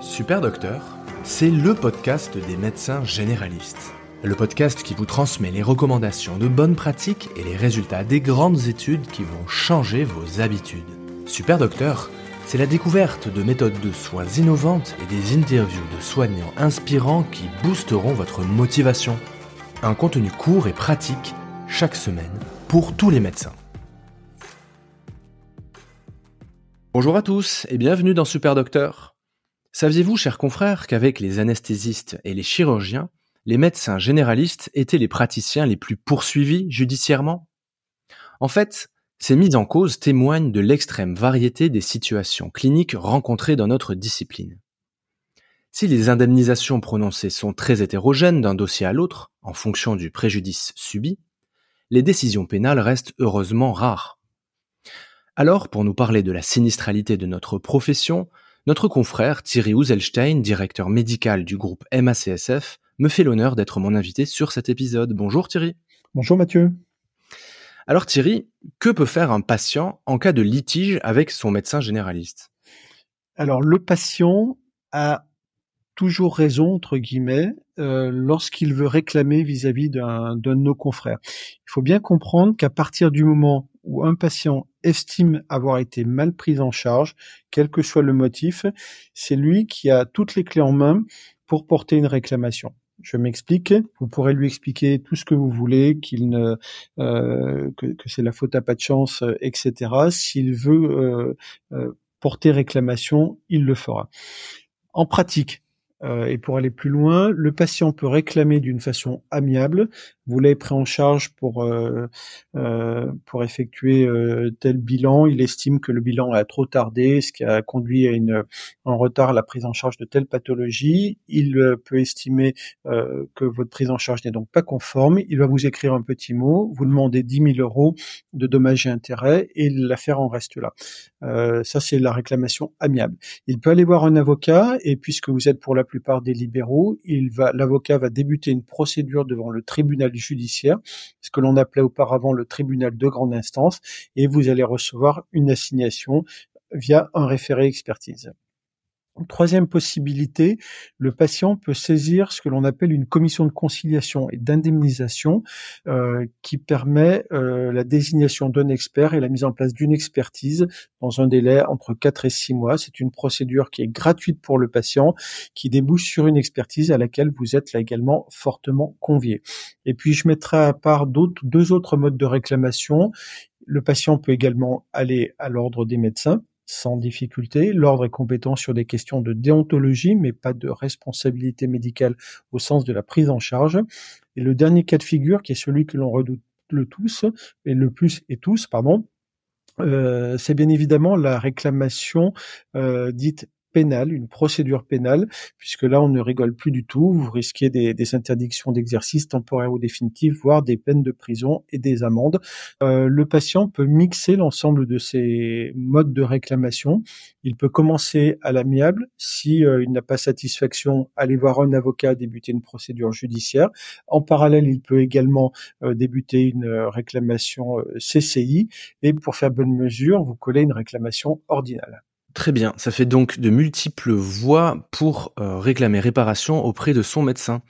Super Docteur, c'est le podcast des médecins généralistes. Le podcast qui vous transmet les recommandations de bonnes pratiques et les résultats des grandes études qui vont changer vos habitudes. Super Docteur, c'est la découverte de méthodes de soins innovantes et des interviews de soignants inspirants qui boosteront votre motivation. Un contenu court et pratique chaque semaine pour tous les médecins. Bonjour à tous et bienvenue dans Super Docteur. Saviez-vous, chers confrères, qu'avec les anesthésistes et les chirurgiens, les médecins généralistes étaient les praticiens les plus poursuivis judiciairement? En fait, ces mises en cause témoignent de l'extrême variété des situations cliniques rencontrées dans notre discipline. Si les indemnisations prononcées sont très hétérogènes d'un dossier à l'autre, en fonction du préjudice subi, les décisions pénales restent heureusement rares. Alors, pour nous parler de la sinistralité de notre profession, notre confrère Thierry Ouzelstein, directeur médical du groupe MACSF, me fait l'honneur d'être mon invité sur cet épisode. Bonjour Thierry. Bonjour Mathieu. Alors Thierry, que peut faire un patient en cas de litige avec son médecin généraliste? Alors le patient a toujours raison, entre guillemets, euh, lorsqu'il veut réclamer vis-à-vis d'un de nos confrères. Il faut bien comprendre qu'à partir du moment où un patient estime avoir été mal pris en charge, quel que soit le motif, c'est lui qui a toutes les clés en main pour porter une réclamation. Je m'explique. Vous pourrez lui expliquer tout ce que vous voulez, qu'il ne euh, que, c'est la faute à pas de chance, euh, etc. S'il veut euh, euh, porter réclamation, il le fera. En pratique, euh, et pour aller plus loin, le patient peut réclamer d'une façon amiable. Vous l'avez pris en charge pour euh, euh, pour effectuer tel bilan. Il estime que le bilan a trop tardé, ce qui a conduit à une en retard la prise en charge de telle pathologie. Il peut estimer que votre prise en charge n'est donc pas conforme. Il va vous écrire un petit mot, vous demander 10 000 euros de dommages et intérêts, et l'affaire en reste là. ça, c'est la réclamation amiable. Il peut aller voir un avocat, et puisque vous êtes pour la plupart des libéraux, l'avocat va débuter une procédure devant le tribunal judiciaire, ce que l'on appelait auparavant le tribunal de grande instance, et vous allez recevoir une assignation via un référé expertise. Troisième possibilité, le patient peut saisir ce que l'on appelle une commission de conciliation et d'indemnisation euh, qui permet euh, la désignation d'un expert et la mise en place d'une expertise dans un délai entre 4 et 6 mois. C'est une procédure qui est gratuite pour le patient, qui débouche sur une expertise à laquelle vous êtes là également fortement convié. Et puis je mettrai à part d'autres, deux autres modes de réclamation. Le patient peut également aller à l'ordre des médecins sans difficulté. L'ordre est compétent sur des questions de déontologie, mais pas de responsabilité médicale au sens de la prise en charge. Et le dernier cas de figure, qui est celui que l'on redoute le tous, et le plus et tous, pardon, euh, c'est bien évidemment la réclamation euh, dite pénale, une procédure pénale, puisque là, on ne rigole plus du tout. Vous risquez des, des interdictions d'exercice temporaires ou définitives, voire des peines de prison et des amendes. Euh, le patient peut mixer l'ensemble de ces modes de réclamation. Il peut commencer à l'amiable. Si euh, il n'a pas satisfaction, aller voir un avocat, débuter une procédure judiciaire. En parallèle, il peut également euh, débuter une réclamation euh, CCI. Et pour faire bonne mesure, vous collez une réclamation ordinale. Très bien, ça fait donc de multiples voies pour euh, réclamer réparation auprès de son médecin.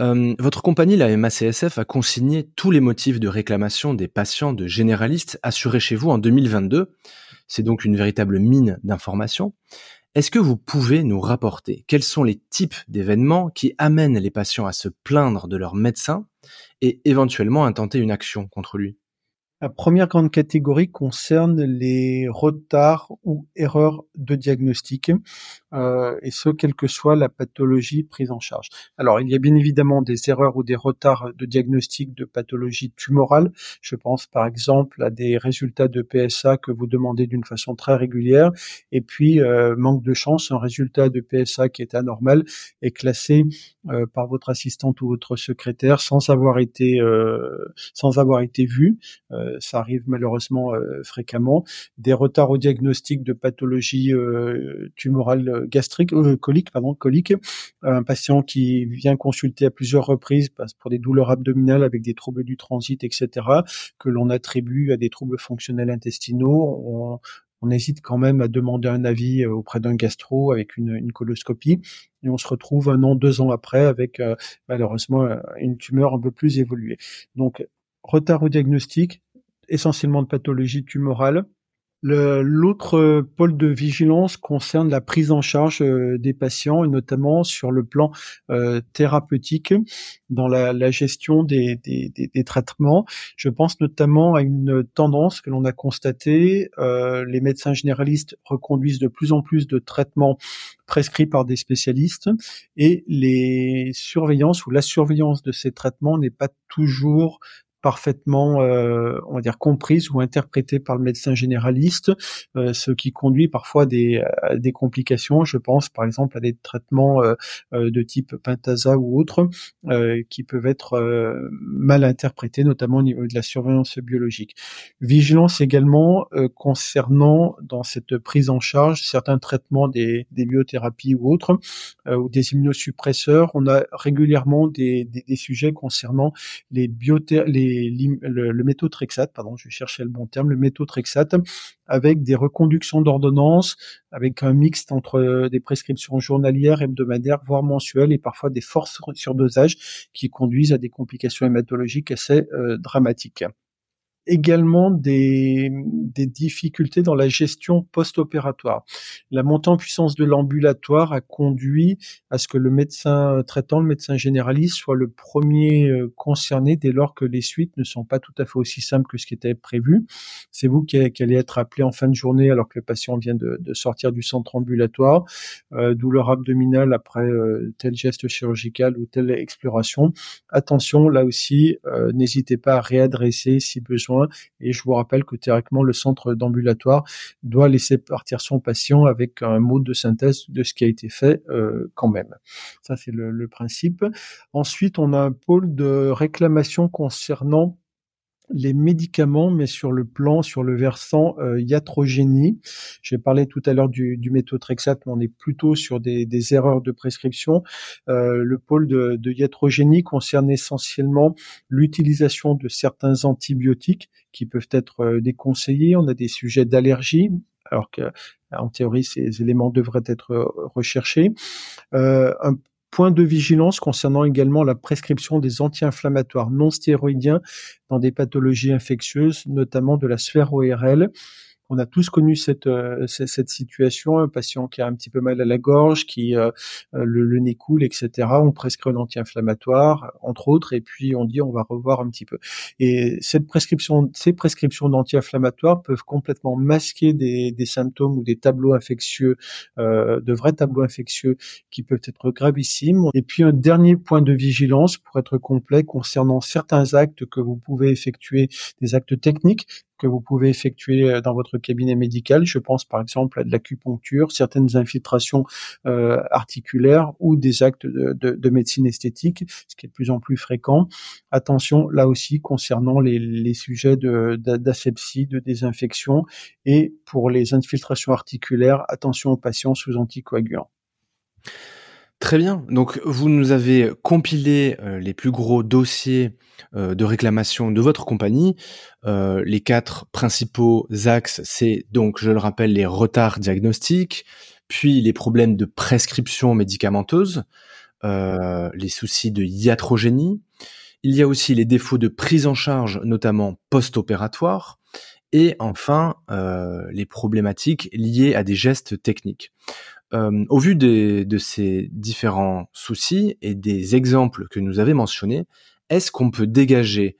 Euh, votre compagnie, la MACSF, a consigné tous les motifs de réclamation des patients de généralistes assurés chez vous en 2022. C'est donc une véritable mine d'informations. Est-ce que vous pouvez nous rapporter quels sont les types d'événements qui amènent les patients à se plaindre de leur médecin et éventuellement à tenter une action contre lui? La première grande catégorie concerne les retards ou erreurs de diagnostic, euh, et ce, quelle que soit la pathologie prise en charge. Alors, il y a bien évidemment des erreurs ou des retards de diagnostic de pathologie tumorale. Je pense par exemple à des résultats de PSA que vous demandez d'une façon très régulière, et puis, euh, manque de chance, un résultat de PSA qui est anormal est classé euh, par votre assistante ou votre secrétaire sans avoir été sans avoir été vu. Ça arrive malheureusement fréquemment. Des retards au diagnostic de pathologie tumorale gastrique, colique, pardon, colique. Un patient qui vient consulter à plusieurs reprises pour des douleurs abdominales avec des troubles du transit, etc., que l'on attribue à des troubles fonctionnels intestinaux. On, hésite quand même à demander un avis auprès d'un gastro avec une, une, coloscopie, et on se retrouve un an, deux ans après avec malheureusement une tumeur un peu plus évoluée. Donc retard au diagnostic, essentiellement de pathologie tumorale, L'autre pôle de vigilance concerne la prise en charge euh, des patients et notamment sur le plan euh, thérapeutique dans la, la gestion des, des, des, traitements. Je pense notamment à une tendance que l'on a constatée. Euh, les médecins généralistes reconduisent de plus en plus de traitements prescrits par des spécialistes et les surveillances ou la surveillance de ces traitements n'est pas toujours parfaitement, euh, on va dire, comprise ou interprétée par le médecin généraliste, euh, ce qui conduit parfois des, à des complications. Je pense par exemple à des traitements euh, de type Pentasa ou autres qui peuvent être mal interprétés, notamment au niveau de la surveillance biologique. Vigilance également concernant dans cette prise en charge certains traitements des, des biothérapies ou autres ou des immunosuppresseurs. On a régulièrement des, des, des sujets concernant les biothé les le, méthotrexate, pardon, je chercher le bon terme, le méthotrexate, avec des reconductions d'ordonnances, avec un mixte entre euh, des prescriptions journalières, hebdomadaires, voire mensuelles, et parfois des forces surdosage qui conduisent à des complications hématologiques assez euh, dramatiques également des, des, difficultés dans la gestion post-opératoire. La montée en puissance de l'ambulatoire a conduit à ce que le médecin traitant, le médecin généraliste, soit le premier euh, concerné dès lors que les suites ne sont pas tout à fait aussi simples que ce qui était prévu. C'est vous qui, allez être appelé en fin de journée alors que le patient vient de, sortir du centre ambulatoire, euh, douleur abdominale après euh, tel geste chirurgical ou telle exploration. Attention, là aussi, n'hésitez pas à réadresser si besoin et je vous rappelle que théoriquement, le centre d'ambulatoire doit laisser partir son patient avec un mot de synthèse de ce qui a été fait euh, quand même. Ça, c'est le, le principe. Ensuite, on a un pôle de réclamation concernant les médicaments, mais sur le plan, sur le versant euh, iatrogénie. J'ai parlé tout à l'heure du, du méthotrexate, mais on est plutôt sur des, erreurs de prescription. Euh, le pôle de, de iatrogénie concerne essentiellement l'utilisation de certains antibiotiques qui peuvent être euh, déconseillés. On a des sujets d'allergie, alors que en théorie, ces éléments devraient être euh, recherchés. Un Point de vigilance concernant également la prescription des anti-inflammatoires non stéroïdiens dans des pathologies infectieuses, notamment de la sphère ORL on a tous connu cette, euh, cette situation, un patient qui a un petit peu mal à la gorge, qui euh, euh, le, nez coule, etc. On prescrit un anti-inflammatoire, entre autres, et puis on dit on va revoir un petit peu. Et cette prescription, ces prescriptions d'anti-inflammatoires peuvent complètement masquer des, des, symptômes ou des tableaux infectieux, de vrais tableaux infectieux qui peuvent être gravissimes. Et puis un dernier point de vigilance pour être complet concernant certains actes que vous pouvez effectuer, des actes techniques que vous pouvez effectuer euh, dans votre cabinet médical. Je pense par exemple à de l'acupuncture, certaines infiltrations euh, articulaires ou des actes de, de, de, médecine esthétique, ce qui est de plus en plus fréquent. Attention là aussi concernant les, sujets d'asepsie, de désinfection et pour les infiltrations articulaires, attention aux patients sous anticoagulants. Très bien. Donc, vous nous avez compilé euh, les plus gros dossiers euh, de réclamation de votre compagnie. Euh, les quatre principaux axes, c'est donc, je le rappelle, les retards diagnostiques, puis les problèmes de prescription médicamenteuse, les soucis de iatrogénie. Il y a aussi les défauts de prise en charge, notamment post-opératoire, et enfin les problématiques liées à des gestes techniques. Euh, au vu de ces différents soucis et des exemples que nous avez mentionnés, est-ce qu'on peut dégager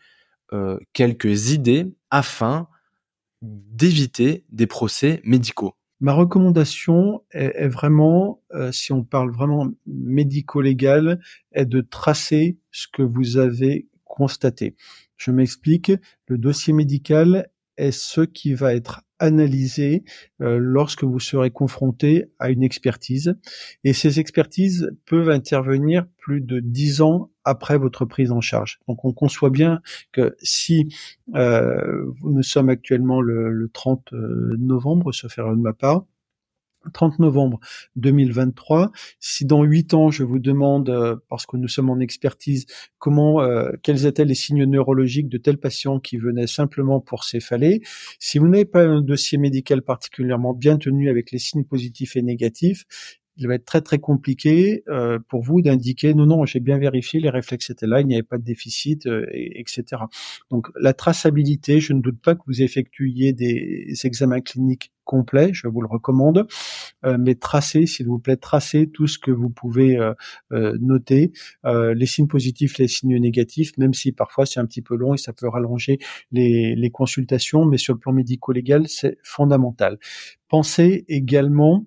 euh, quelques idées afin d'éviter des procès médicaux? Ma recommandation est, vraiment, euh, si on parle vraiment médico-légal, est de tracer ce que vous avez constaté. Je m'explique, le dossier médical est ce qui va être analysé euh, lorsque vous serez confronté à une expertise. Et ces expertises peuvent intervenir plus de dix ans après votre prise en charge. Donc on conçoit bien que si euh, nous sommes actuellement le, le 30 euh, novembre, se faire de ma part, 30 novembre 2023. Si dans huit ans, je vous demande, euh, parce que nous sommes en expertise, comment, euh, quels étaient les signes neurologiques de tels patients qui venaient simplement pour céphaler, si vous n'avez pas un dossier médical particulièrement bien tenu avec les signes positifs et négatifs, il va être très très compliqué euh, pour vous d'indiquer non non j'ai bien vérifié les réflexes étaient là il n'y avait pas de déficit euh, etc donc la traçabilité je ne doute pas que vous effectuiez des examens cliniques complets je vous le recommande euh, mais tracez s'il vous plaît tracez tout ce que vous pouvez noter les signes positifs les signes négatifs même si parfois c'est un petit peu long et ça peut rallonger les, les consultations mais sur le plan médico-légal c'est fondamental. Pensez également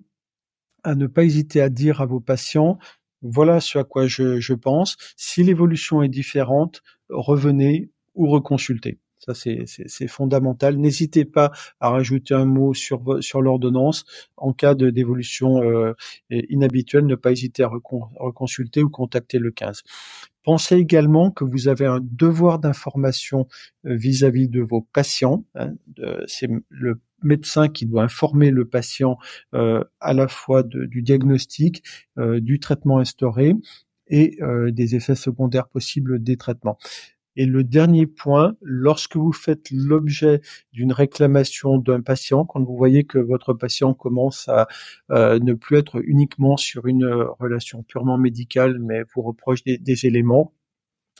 à ne pas hésiter à dire à vos patients, voilà ce à quoi je, pense. Si l'évolution est différente, revenez ou reconsultez. Ça, c'est fondamental. N'hésitez pas à rajouter un mot sur, sur l'ordonnance. En cas d'évolution euh, inhabituelle, ne pas hésiter à reconsulter ou contacter le 15. Pensez également que vous avez un devoir d'information euh, vis-à-vis de vos patients. Hein, c'est le médecin qui doit informer le patient euh, à la fois du diagnostic, euh, du traitement instauré et euh, des effets secondaires possibles des traitements. Et le dernier point, lorsque vous faites l'objet d'une réclamation d'un patient, quand vous voyez que votre patient commence à ne plus être uniquement sur une relation purement médicale, mais vous reproche des éléments,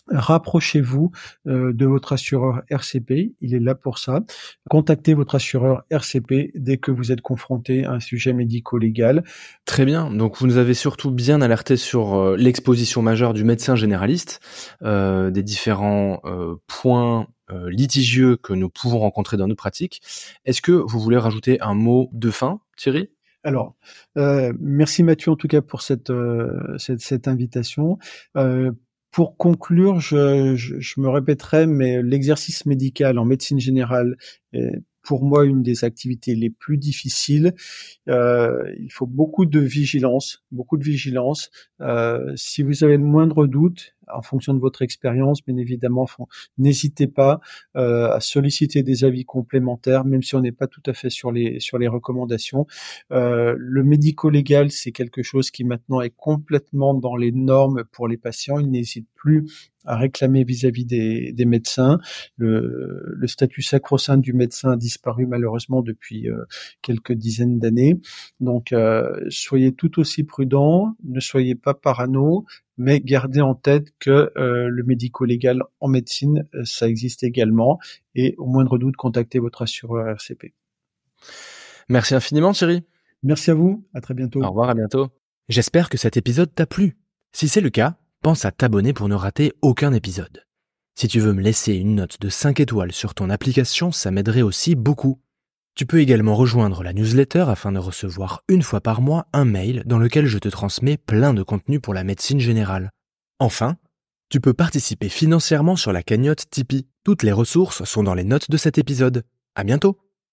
rapprochez-vous euh, de votre assureur RCP, il est là pour ça. Contactez votre assureur RCP dès que vous êtes confronté à un sujet médico-légal. Très bien, donc vous nous avez surtout bien alerté sur euh, l'exposition majeure du médecin généraliste, euh, des différents points litigieux que nous pouvons rencontrer dans nos pratiques. Est-ce que vous voulez rajouter un mot de fin, Thierry? Alors, merci Mathieu en tout cas pour cette, cette, cette, invitation. Euh, pour conclure, je, me répéterai, mais l'exercice médical en médecine générale est pour moi une des activités les plus difficiles. Euh, il faut beaucoup de vigilance, beaucoup de vigilance. Euh, si vous avez le moindre doute, en fonction de votre expérience, bien évidemment, n'hésitez pas euh, à solliciter des avis complémentaires, même si on n'est pas tout à fait sur les sur les recommandations. Euh, le médico-légal, c'est quelque chose qui maintenant est complètement dans les normes pour les patients. Ils n'hésitent plus à réclamer vis-à-vis des, des, médecins. Le, statut sacro-saint du médecin a disparu malheureusement depuis euh, quelques dizaines d'années. Donc, soyez tout aussi prudents, ne soyez pas parano, mais gardez en tête que euh, le médico-légal en médecine, euh, ça existe également, et au moindre doute, contactez votre assureur RCP. Merci infiniment Thierry. Merci à vous, à très bientôt. Au revoir, à bientôt. J'espère que cet épisode t'a plu. Si c'est le cas, pense à t'abonner pour ne rater aucun épisode. Si tu veux me laisser une note de 5 étoiles sur ton application, ça m'aiderait aussi beaucoup. Tu peux également rejoindre la newsletter afin de recevoir une fois par mois un mail dans lequel je te transmets plein de contenu pour la médecine générale. Enfin, tu peux participer financièrement sur la cagnotte Tipeee. Toutes les ressources sont dans les notes de cet épisode. À bientôt!